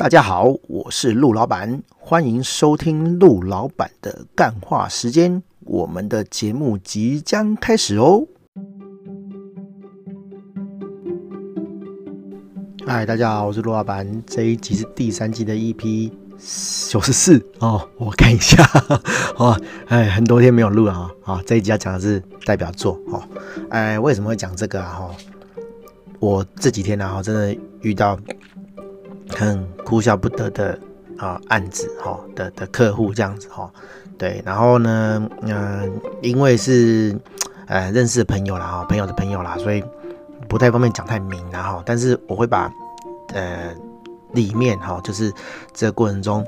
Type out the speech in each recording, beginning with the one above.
大家好，我是陆老板，欢迎收听陆老板的干话时间。我们的节目即将开始哦。嗨，大家好，我是陆老板。这一集是第三季的 EP 九十四哦，我看一下 哦，哎，很多天没有录了啊。这一集要讲的是代表作哦。哎，为什么会讲这个啊？哈，我这几天呢，哈，真的遇到。很哭笑不得的啊案子哈的的客户这样子哈，对，然后呢，嗯、因为是呃认识的朋友啦哈，朋友的朋友啦，所以不太方便讲太明然后，但是我会把呃里面哈，就是这个过程中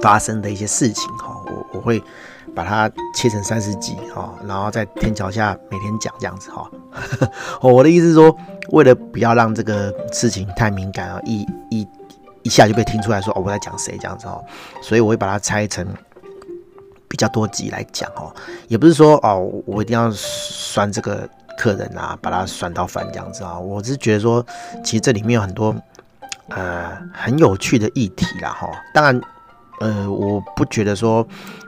发生的一些事情哈，我我会把它切成三十集哈，然后在天桥下每天讲这样子哈。我的意思是说。为了不要让这个事情太敏感啊，一一一下就被听出来说哦，我在讲谁这样子哦，所以我会把它拆成比较多集来讲哦，也不是说哦，我一定要拴这个客人啊，把他拴到烦这样子啊，我是觉得说，其实这里面有很多呃很有趣的议题啦哈，当然呃我不觉得说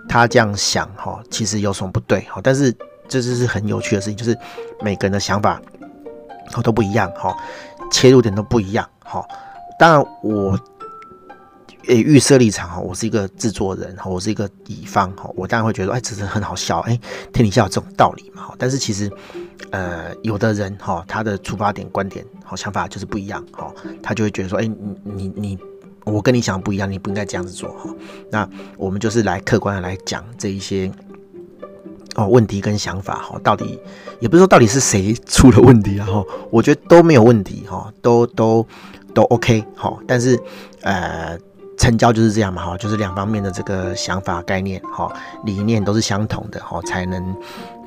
他这样想哈，其实有什么不对哈，但是这就是很有趣的事情，就是每个人的想法。哦，都不一样哈，切入点都不一样哈。当然，我诶预设立场哈，我是一个制作人哈，我是一个乙方哈，我当然会觉得哎，这是很好笑哎，天底下有这种道理嘛哈。但是其实呃，有的人哈，他的出发点、观点、好想法就是不一样哈，他就会觉得说，哎，你你你，我跟你想的不一样，你不应该这样子做哈。那我们就是来客观的来讲这一些。哦，问题跟想法哈，到底也不是说到底是谁出了问题啊哈，我觉得都没有问题哈，都都都 OK 哈，但是呃，成交就是这样嘛哈，就是两方面的这个想法、概念哈、理念都是相同的哈，才能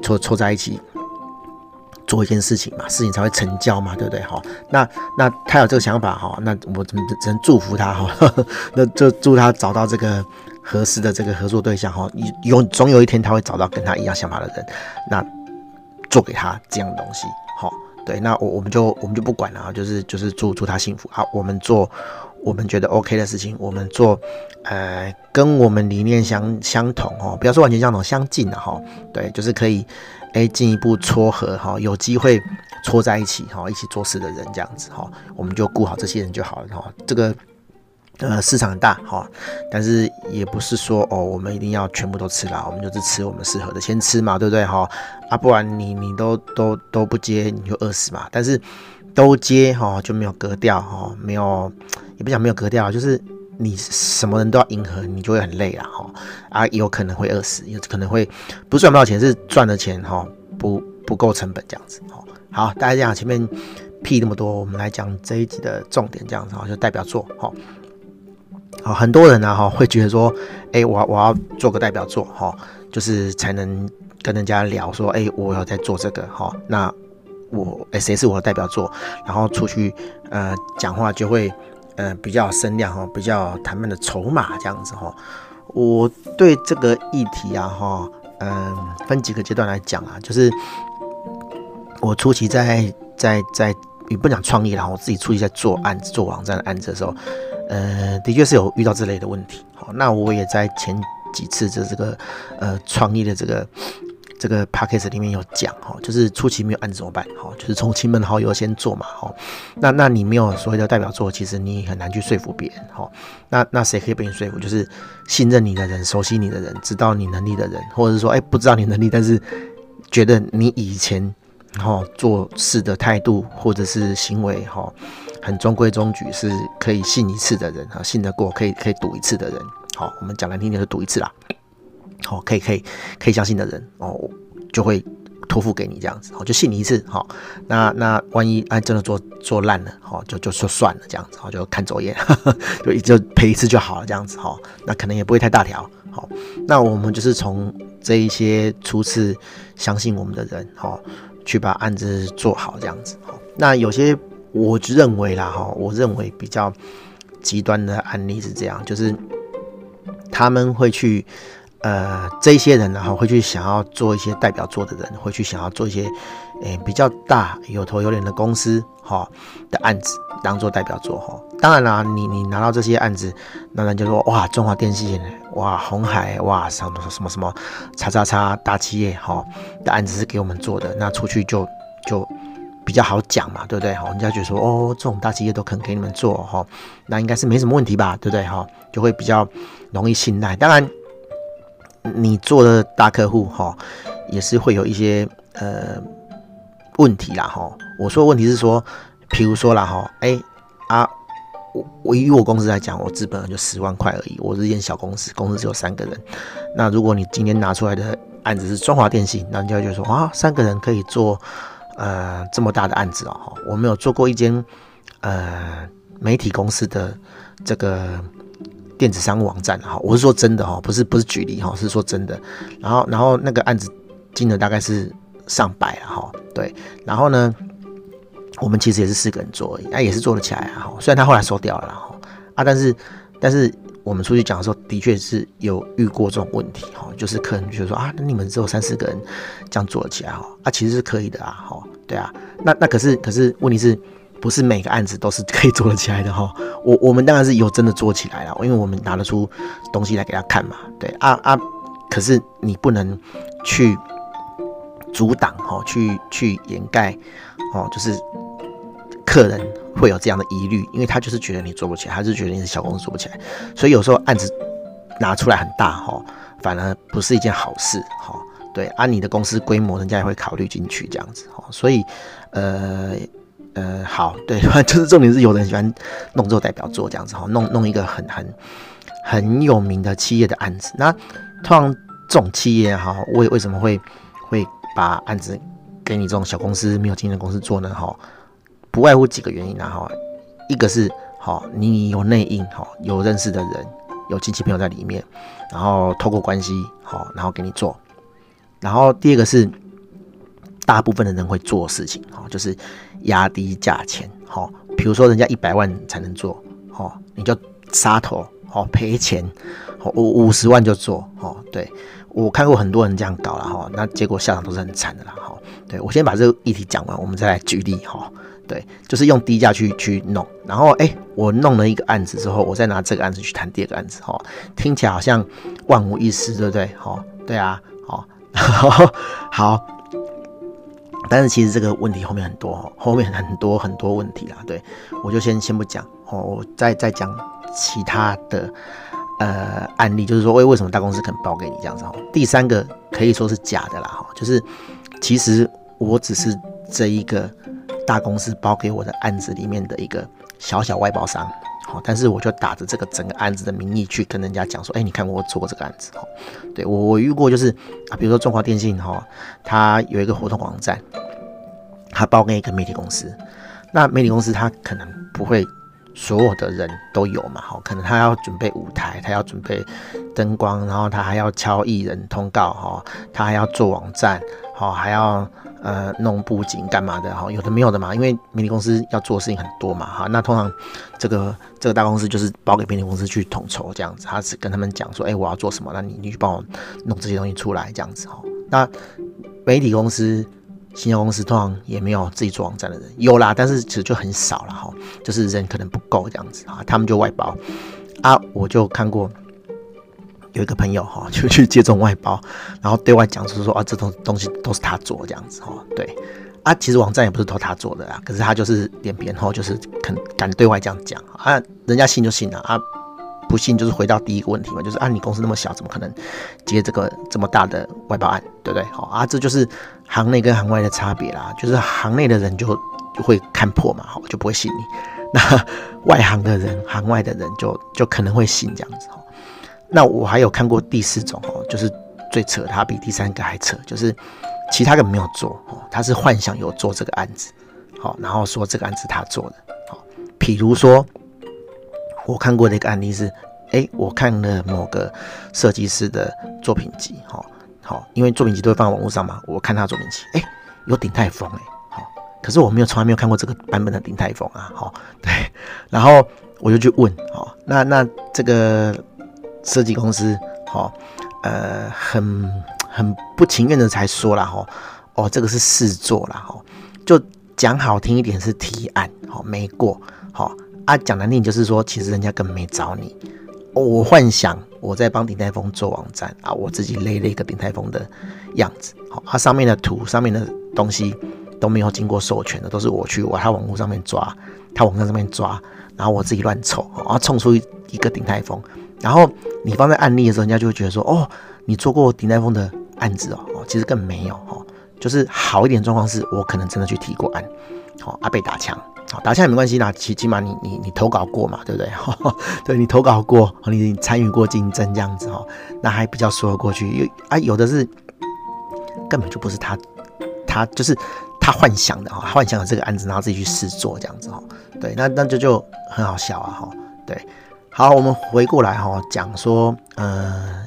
凑凑在一起做一件事情嘛，事情才会成交嘛，对不对哈？那那他有这个想法哈，那我只能只能祝福他哈，那就祝他找到这个。合适的这个合作对象哈，有总有一天他会找到跟他一样想法的人，那做给他这样的东西，好，对，那我我们就我们就不管了啊，就是就是祝祝他幸福，好，我们做我们觉得 OK 的事情，我们做呃跟我们理念相相同哦，不要说完全相同，相近的哈，对，就是可以哎进一步撮合哈，有机会撮在一起哈，一起做事的人这样子哈，我们就顾好这些人就好了哈，这个。呃，市场大哈，但是也不是说哦，我们一定要全部都吃了，我们就是吃我们适合的，先吃嘛，对不对哈？啊，不然你你都都都不接，你就饿死嘛。但是都接哈，就没有格调哈，没有也不讲没有格调，就是你什么人都要迎合，你就会很累了哈。啊，有可能会饿死，有可能会不赚不到钱，是赚的钱哈不不够成本这样子哈。好，大家这样前面屁那么多，我们来讲这一集的重点这样子哈，就代表作哈。好，很多人呢哈会觉得说，哎，我我要做个代表作哈，就是才能跟人家聊说，哎，我要在做这个哈，那我哎谁是我的代表作，然后出去呃讲话就会呃比较有声量哈，比较谈判的筹码这样子哈。我对这个议题啊哈，嗯，分几个阶段来讲啊，就是我初期在在在也不讲创业啦，我自己初期在做案子做网站的案子的时候。呃，的确是有遇到这类的问题。好，那我也在前几次的这个呃创业的这个这个 podcast 里面有讲哈，就是初期没有案子怎么办？哈，就是从亲朋好友先做嘛。哈，那那你没有所谓的代表作，其实你很难去说服别人。哈，那那谁可以被你说服？就是信任你的人、熟悉你的人、知道你能力的人，或者是说，哎，不知道你能力，但是觉得你以前哈做事的态度或者是行为哈。很中规中矩，是可以信一次的人啊，信得过，可以可以赌一次的人。好，我们讲难听点，就赌一次啦。好，可以可以可以相信的人哦，就会托付给你这样子，好，就信你一次。好，那那万一哎真的做做烂了，好，就就说算了这样子，好，就看走眼，就就赔一次就好了这样子。好，那可能也不会太大条。好，那我们就是从这一些初次相信我们的人，好，去把案子做好这样子。好，那有些。我认为啦，哈，我认为比较极端的案例是这样，就是他们会去，呃，这些人呢，哈，会去想要做一些代表作的人，会去想要做一些诶比较大有头有脸的公司哈的案子当做代表作哈。当然啦，你你拿到这些案子，那人就说哇，中华电信哇，红海哇，什么什么什么叉叉叉大企业哈的案子是给我们做的，那出去就就比较好讲嘛，对不对？哈，人家觉得说哦，这种大企业都肯给你们做哈，那应该是没什么问题吧，对不对？哈，就会比较容易信赖。当然。你做的大客户哈，也是会有一些呃问题啦哈。我说的问题是说，比如说啦哈，哎、啊，我我以我公司来讲，我资本就十万块而已，我是一间小公司，公司只有三个人。那如果你今天拿出来的案子是中华电信，那人家就说啊，三个人可以做呃这么大的案子哦哈。我没有做过一间呃媒体公司的这个。电子商务网站哈，我是说真的哈，不是不是举例哈，是说真的。然后然后那个案子金额大概是上百了哈，对。然后呢，我们其实也是四个人做而已，那也是做得起来哈。虽然他后来收掉了哈啊，但是但是我们出去讲的时候，的确是有遇过这种问题哈，就是客人觉得说啊，那你们只有三四个人这样做得起来哈，啊，其实是可以的啊，哈，对啊。那那可是可是问题是。不是每个案子都是可以做得起来的哈，我我们当然是有真的做起来了，因为我们拿得出东西来给他看嘛，对。啊啊，可是你不能去阻挡哈，去去掩盖哦，就是客人会有这样的疑虑，因为他就是觉得你做不起来，他就觉得你是小公司做不起来，所以有时候案子拿出来很大哈，反而不是一件好事哈，对，按你的公司规模，人家也会考虑进去这样子哈，所以呃。呃，好，对，就是重点是有人喜欢弄做代表作这样子哈，弄弄一个很很很有名的企业的案子。那通常这种企业哈，为为什么会会把案子给你这种小公司没有经验的公司做呢？哈，不外乎几个原因啊哈，一个是哈，你有内应哈，有认识的人，有亲戚朋友在里面，然后透过关系好，然后给你做。然后第二个是。大部分的人会做事情，哈，就是压低价钱，哈，比如说人家一百万才能做，哈，你就杀头，哈，赔钱，好五五十万就做，哈，对，我看过很多人这样搞了，哈，那结果下场都是很惨的啦，哈，对，我先把这个议题讲完，我们再来举例，哈，对，就是用低价去去弄，然后哎，我弄了一个案子之后，我再拿这个案子去谈第二个案子，哈，听起来好像万无一失，对不对？哈，对啊，好，好。但是其实这个问题后面很多，后面很多很多问题啦。对，我就先先不讲哦，我再再讲其他的呃案例，就是说为为什么大公司肯包给你这样子。第三个可以说是假的啦，哈，就是其实我只是这一个大公司包给我的案子里面的一个小小外包商，好，但是我就打着这个整个案子的名义去跟人家讲说，哎，你看我做过这个案子，哈，对我我遇过就是啊，比如说中华电信哈，它有一个活动网站。它包给一个媒体公司，那媒体公司它可能不会所有的人都有嘛，哈，可能他要准备舞台，他要准备灯光，然后他还要敲艺人通告，哈，他还要做网站，好，还要呃弄布景干嘛的，哈，有的没有的嘛，因为媒体公司要做的事情很多嘛，哈，那通常这个这个大公司就是包给媒体公司去统筹这样子，他是跟他们讲说，哎，我要做什么，那你你去帮我弄这些东西出来这样子，哈，那媒体公司。新加公司通常也没有自己做网站的人，有啦，但是其实就很少了哈，就是人可能不够这样子啊，他们就外包啊。我就看过有一个朋友哈，就去接这种外包，然后对外讲就是说啊，这种东西都是他做这样子哈，对啊，其实网站也不是都他做的啦，可是他就是脸皮厚，就是肯敢对外这样讲啊，人家信就信了啊。不信就是回到第一个问题嘛，就是啊，你公司那么小，怎么可能接这个这么大的外包案，对不对？好啊，这就是行内跟行外的差别啦。就是行内的人就就会看破嘛，好，就不会信你。那外行的人，行外的人就就可能会信这样子。哈，那我还有看过第四种哦，就是最扯，他比第三个还扯，就是其他个没有做哦，他是幻想有做这个案子，好，然后说这个案子他做的，好，譬如说。我看过的一个案例是，哎、我看了某个设计师的作品集，哈，好，因为作品集都会放在网络上嘛，我看他作品集，哎、有鼎泰丰，哎，好，可是我没有从来没有看过这个版本的鼎泰丰啊，好，对，然后我就去问，好，那那这个设计公司，好，呃，很很不情愿的才说了，哈，哦，这个是试做啦，哈，就讲好听一点是提案，好没过，好啊，讲难听就是说，其实人家根本没找你。我幻想我在帮鼎泰丰做网站啊，我自己勒了一个鼎泰丰的样子，好，它上面的图、上面的东西都没有经过授权的，都是我去我他网络上面抓，他网站上面抓，然后我自己乱凑，然后凑出一个鼎泰丰，然后你放在案例的时候，人家就会觉得说，哦，你做过鼎泰丰的案子哦，哦，其实更没有哦，就是好一点状况是我可能真的去提过案，好，啊被打枪。好，打下来没关系啦，起起码你你你投稿过嘛，对不对？对，你投稿过，你参与过竞争这样子哈，那还比较说得过去。有啊，有的是根本就不是他，他就是他幻想的哈，幻想的这个案子，然后自己去试做这样子哈。对，那那就就很好笑啊哈。对，好，我们回过来哈，讲说，呃，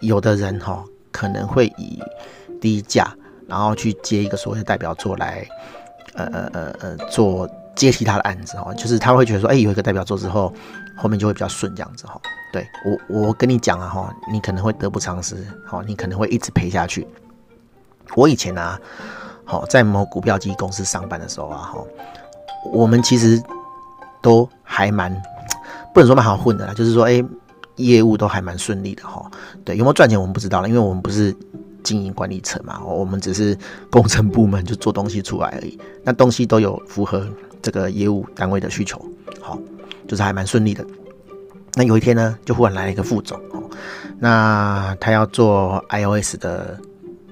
有的人哈可能会以低价，然后去接一个所谓的代表作来，呃呃呃呃做。接其他的案子哈，就是他会觉得说，哎，有一个代表作之后，后面就会比较顺这样子哈。对我，我跟你讲啊哈，你可能会得不偿失，好，你可能会一直赔下去。我以前啊，好在某股票基金公司上班的时候啊，哈，我们其实都还蛮不能说蛮好混的啦，就是说，哎，业务都还蛮顺利的哈。对，有没有赚钱我们不知道了，因为我们不是。经营管理层嘛，我们只是工程部门，就做东西出来而已。那东西都有符合这个业务单位的需求，好，就是还蛮顺利的。那有一天呢，就忽然来了一个副总，哦，那他要做 iOS 的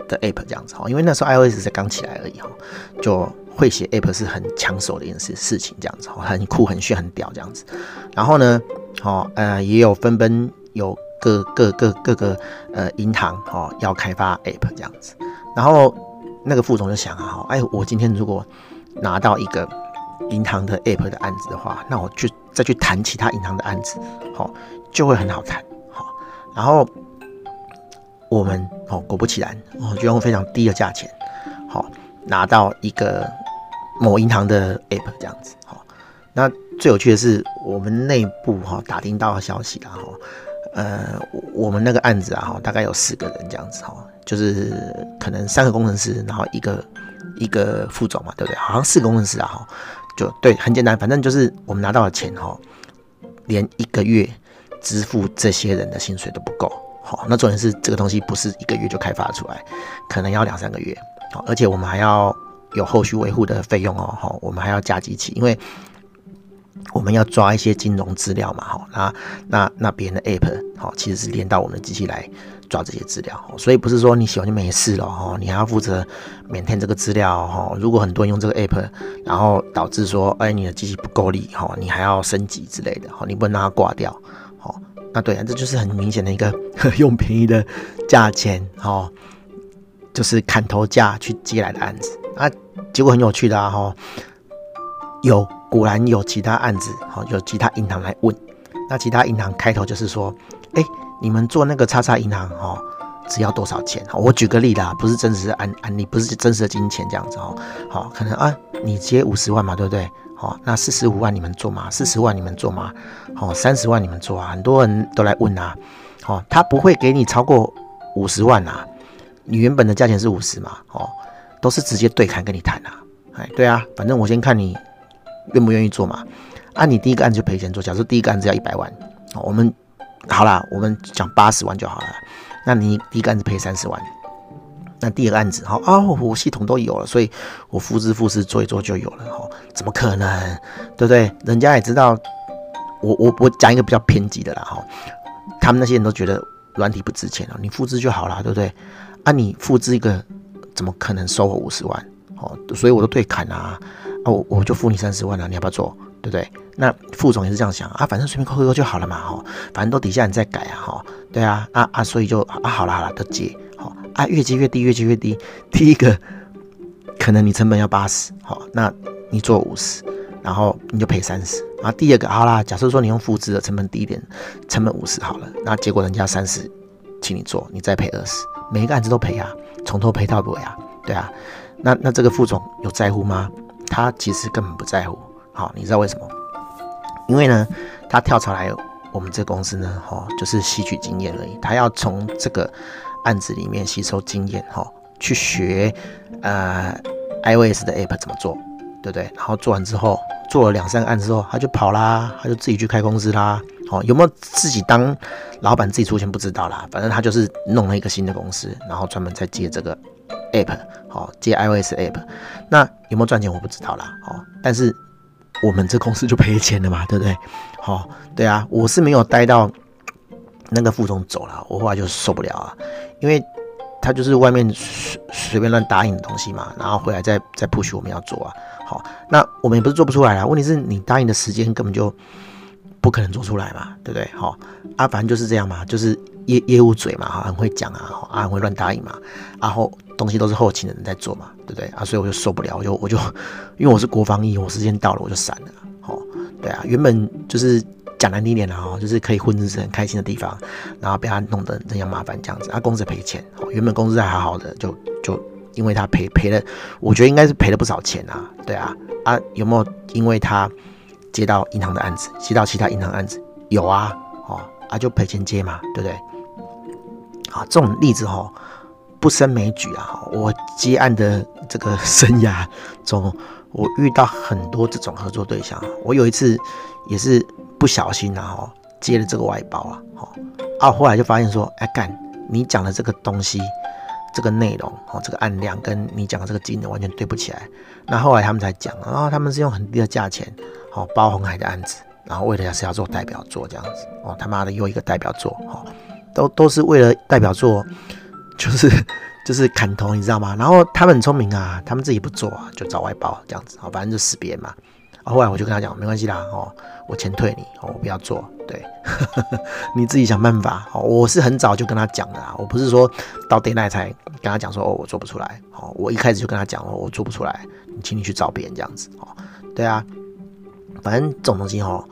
的 app 这样子，哈，因为那时候 iOS 才刚起来而已，哈，就会写 app 是很抢手的一件事事情，这样子，很酷、很炫、很屌这样子。然后呢，好，呃，也有纷纷有。各各各各个呃银行哦要开发 app 这样子，然后那个副总就想啊哈，哎，我今天如果拿到一个银行的 app 的案子的话，那我去再去谈其他银行的案子，好就会很好谈，好，然后我们哦果不其然哦就用非常低的价钱，好拿到一个某银行的 app 这样子，好，那最有趣的是我们内部哈打听到消息啦哈。呃，我们那个案子啊，哈，大概有四个人这样子哈，就是可能三个工程师，然后一个一个副总嘛，对不对？好像四个工程师啊，哈，就对，很简单，反正就是我们拿到的钱哈，连一个月支付这些人的薪水都不够，好，那重点是这个东西不是一个月就开发出来，可能要两三个月，好，而且我们还要有后续维护的费用哦，好，我们还要加机器，因为。我们要抓一些金融资料嘛，哈，那那那别人的 app，好，其实是连到我们的机器来抓这些资料，所以不是说你喜欢就没事了，哈，你还要负责 maintain 这个资料，哈，如果很多人用这个 app，然后导致说，哎，你的机器不够力，哈，你还要升级之类的，哈，你不能让它挂掉，好，那对啊，这就是很明显的一个 用便宜的价钱，哈，就是砍头价去接来的案子，啊，结果很有趣的啊，哈，有。果然有其他案子，好，有其他银行来问，那其他银行开头就是说，哎，你们做那个叉叉银行，哈，只要多少钱？我举个例啦，不是真实的案案例，不是真实的金钱这样子，哦，好，可能啊，你接五十万嘛，对不对？好，那四十五万你们做吗？四十万你们做吗？好，三十万你们做啊？很多人都来问啊，好，他不会给你超过五十万啊，你原本的价钱是五十嘛，哦，都是直接对砍跟你谈啊，哎，对啊，反正我先看你。愿不愿意做嘛？按、你第一个案子就赔钱做，假设第一个案子要一百万，我们好啦，我们讲八十万就好了。那你第一个案子赔三十万，那第二个案子好啊，我系统都有了，所以我复制复制做一做就有了哈？怎么可能？对不对？人家也知道，我我我讲一个比较偏激的啦哈，他们那些人都觉得软体不值钱了，你复制就好了，对不对？啊，你复制一个怎么可能收我五十万？哦，所以我都对砍啊。啊，我我就付你三十万了，你要不要做？对不对？那副总也是这样想啊，反正随便扣扣就好了嘛，哈，反正都底下人在改啊，哈，对啊，啊啊，所以就啊，好了好了，都接，好啊，越接越低，越接越低。第一个可能你成本要八十，好，那你做五十，然后你就赔三十。啊第二个好啦，假设说你用复制的成本低一点，成本五十好了，那结果人家三十，请你做，你再赔二十，每一个案子都赔啊，从头赔到尾啊，对啊，那那这个副总有在乎吗？他其实根本不在乎，好，你知道为什么？因为呢，他跳槽来我们这公司呢，哈，就是吸取经验而已。他要从这个案子里面吸收经验，哈，去学呃 iOS 的 app 怎么做，对不对？然后做完之后，做了两三个案之后，他就跑啦，他就自己去开公司啦。哦，有没有自己当老板自己出钱不知道啦，反正他就是弄了一个新的公司，然后专门在接这个 app，好、哦、接 iOS app。那有没有赚钱我不知道啦，哦，但是我们这公司就赔钱了嘛，对不对？好、对啊，我是没有待到。那个副总走了，我后来就受不了啊，因为他就是外面随随便乱答应的东西嘛，然后回来再再 push 我们要做啊。好，那我们也不是做不出来啊，问题是你答应的时间根本就不可能做出来嘛，对不对？好啊，反正就是这样嘛，就是业业务嘴嘛，很会讲啊，啊很会乱答应嘛，然后东西都是后勤的人在做嘛，对不对啊？所以我就受不了，我就我就因为我是国防役，我时间到了我就闪了。好，对啊，原本就是。讲难听点的哈，就是可以混日子很开心的地方，然后被他弄得这样麻烦这样子，啊，公司赔钱，原本公司还好好的，就就因为他赔赔了，我觉得应该是赔了不少钱啊，对啊，啊有没有因为他接到银行的案子，接到其他银行案子？有啊，哦啊就赔钱接嘛，对不对？啊这种例子哈不胜枚举啊，我接案的这个生涯中，我遇到很多这种合作对象，我有一次也是。不小心然后接了这个外包啊，哦啊，后来就发现说，哎干，你讲的这个东西，这个内容哦，这个案量跟你讲的这个金额完全对不起来。那后来他们才讲，然后他们是用很低的价钱，好包红海的案子，然后为了是要做代表作这样子，哦他妈的又一个代表作，哈，都都是为了代表作，就是就是砍头，你知道吗？然后他们很聪明啊，他们自己不做啊，就找外包这样子，好，反正就死别嘛。后来我就跟他讲，没关系啦，哦，我钱退你，哦，我不要做，对，你自己想办法。哦，我是很早就跟他讲的啦，我不是说到 deadline 才跟他讲说，哦，我做不出来，哦，我一开始就跟他讲，哦，我做不出来，你请你去找别人这样子，哦，对啊，反正这种东西，哦，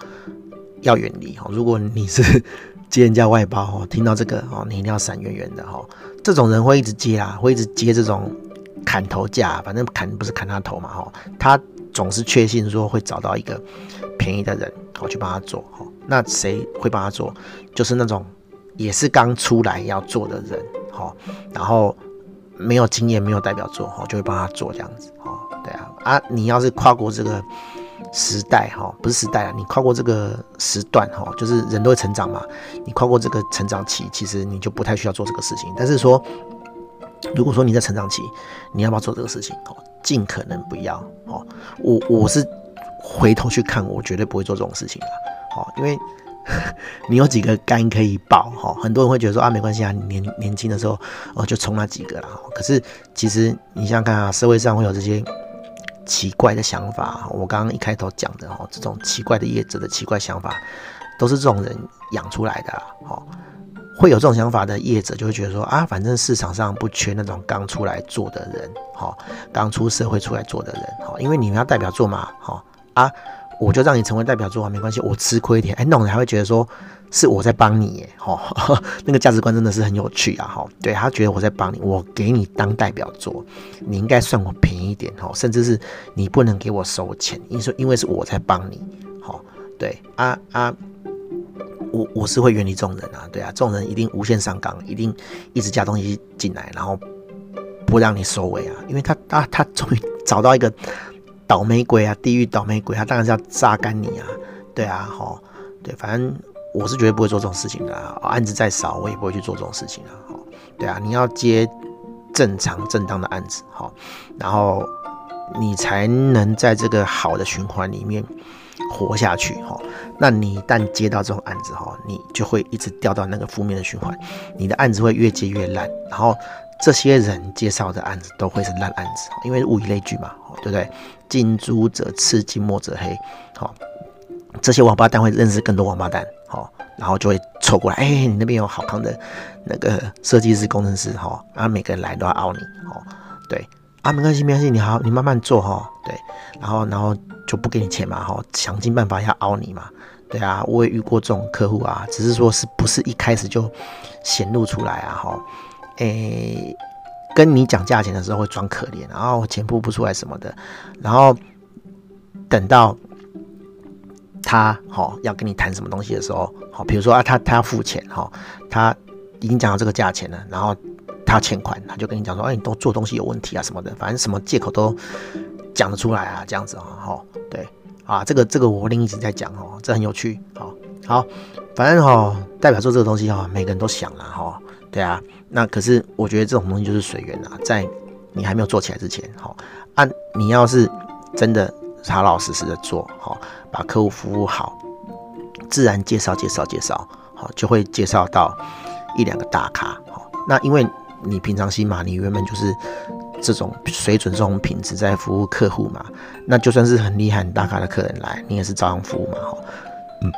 要远离，哦，如果你是 接人家外包，哦，听到这个，哦，你一定要闪远远的，哦，这种人会一直接啊，会一直接这种砍头价，反正砍不是砍他头嘛，哦，他。总是确信说会找到一个便宜的人，我去帮他做哦。那谁会帮他做？就是那种也是刚出来要做的人哦，然后没有经验、没有代表作哦，就会帮他做这样子哦。对啊，啊，你要是跨过这个时代，哈，不是时代啊，你跨过这个时段，哈，就是人都会成长嘛。你跨过这个成长期，其实你就不太需要做这个事情。但是说，如果说你在成长期，你要不要做这个事情哦？尽可能不要哦，我我是回头去看，我绝对不会做这种事情的，哦，因为 你有几个肝可以保，哈，很多人会觉得说啊，没关系啊，年年轻的时候哦就冲那几个啦。可是其实你想想看啊，社会上会有这些奇怪的想法，我刚刚一开头讲的哦，这种奇怪的业者的奇怪想法，都是这种人养出来的，哦。会有这种想法的业者就会觉得说啊，反正市场上不缺那种刚出来做的人，哈，刚出社会出来做的人，哈，因为你们要代表做嘛，哈啊，我就让你成为代表作啊，没关系，我吃亏一点，哎，那种人还会觉得说是我在帮你，耶，哈 那个价值观真的是很有趣啊，哈，对，他觉得我在帮你，我给你当代表作，你应该算我便宜一点，哈，甚至是你不能给我收钱，因说因为是我在帮你，哈，对，啊啊。我我是会远离这种人啊，对啊，这种人一定无限上纲，一定一直加东西进来，然后不让你收尾啊，因为他他他终于找到一个倒霉鬼啊，地狱倒霉鬼，他当然是要榨干你啊，对啊，好，对，反正我是绝对不会做这种事情的，案子再少我也不会去做这种事情啊，好，对啊，你要接正常正当的案子，好，然后你才能在这个好的循环里面。活下去哈，那你一旦接到这种案子哈，你就会一直掉到那个负面的循环，你的案子会越接越烂，然后这些人介绍的案子都会是烂案子，因为物以类聚嘛，对不对？近朱者赤，近墨者黑，好，这些王八蛋会认识更多王八蛋，好，然后就会凑过来，哎，你那边有好康的那个设计师、工程师哈，然后每个人来都要凹你，哦，对，啊，没关系，没关系，你好，你慢慢做哈，对，然后，然后。就不给你钱嘛，哈，想尽办法要凹你嘛，对啊，我也遇过这种客户啊，只是说是不是一开始就显露出来啊，哈，诶，跟你讲价钱的时候会装可怜，然后钱付不出来什么的，然后等到他哈要跟你谈什么东西的时候，好，比如说啊，他他要付钱哈，他已经讲到这个价钱了，然后。他欠款，他就跟你讲说，哎，你都做东西有问题啊什么的，反正什么借口都讲得出来啊，这样子啊，哈，对，啊，这个这个我另一集在讲哦，这很有趣，好，好，反正哈，代表作这个东西哈，每个人都想了哈，对啊，那可是我觉得这种东西就是随缘啊，在你还没有做起来之前，哈，啊，你要是真的老老实实的做，哈，把客户服务好，自然介绍介绍介绍，好，就会介绍到一两个大咖，好，那因为。你平常心嘛，你原本就是这种水准、这种品质在服务客户嘛，那就算是很厉害、很大咖的客人来，你也是照样服务嘛，哈，嗯，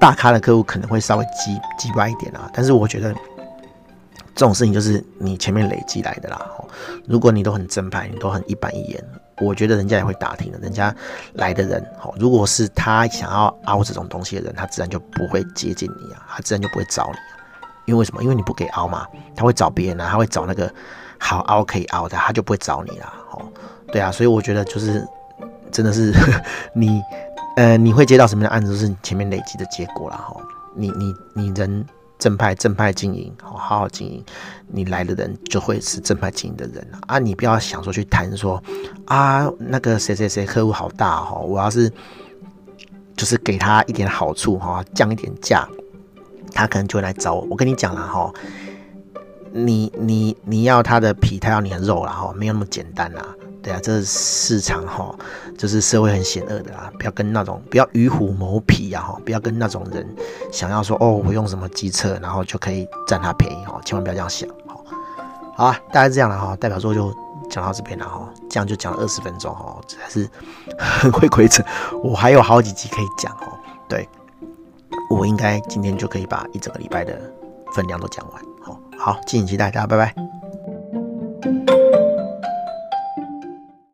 大咖的客户可能会稍微鸡鸡歪一点啊，但是我觉得这种事情就是你前面累积来的啦，如果你都很正派，你都很一板一眼，我觉得人家也会打听的，人家来的人，如果是他想要凹这种东西的人，他自然就不会接近你啊，他自然就不会找你啊。因为什么？因为你不给凹嘛，他会找别人啊，他会找那个好凹可以凹的，他就不会找你啦。哦，对啊，所以我觉得就是真的是 你呃，你会接到什么样的案子，都是你前面累积的结果啦。哈。你你你人正派正派经营，好好经营，你来的人就会是正派经营的人啊。你不要想说去谈说啊，那个谁谁谁客户好大哈，我要是就是给他一点好处哈，降一点价。他可能就会来找我。我跟你讲了哈，你你你要他的皮，他要你的肉了哈，没有那么简单啦。对啊，这是市场哈，就是社会很险恶的啦。不要跟那种不要与虎谋皮呀哈，不要跟那种人想要说哦，我用什么机车，然后就可以占他便宜哈，千万不要这样想。哈，好啊，大概这样了哈。代表作就讲到这边了哈，这样就讲了二十分钟哈，还是很会规则。我还有好几集可以讲哦，对。我应该今天就可以把一整个礼拜的分量都讲完。好，敬请期待，大家拜拜。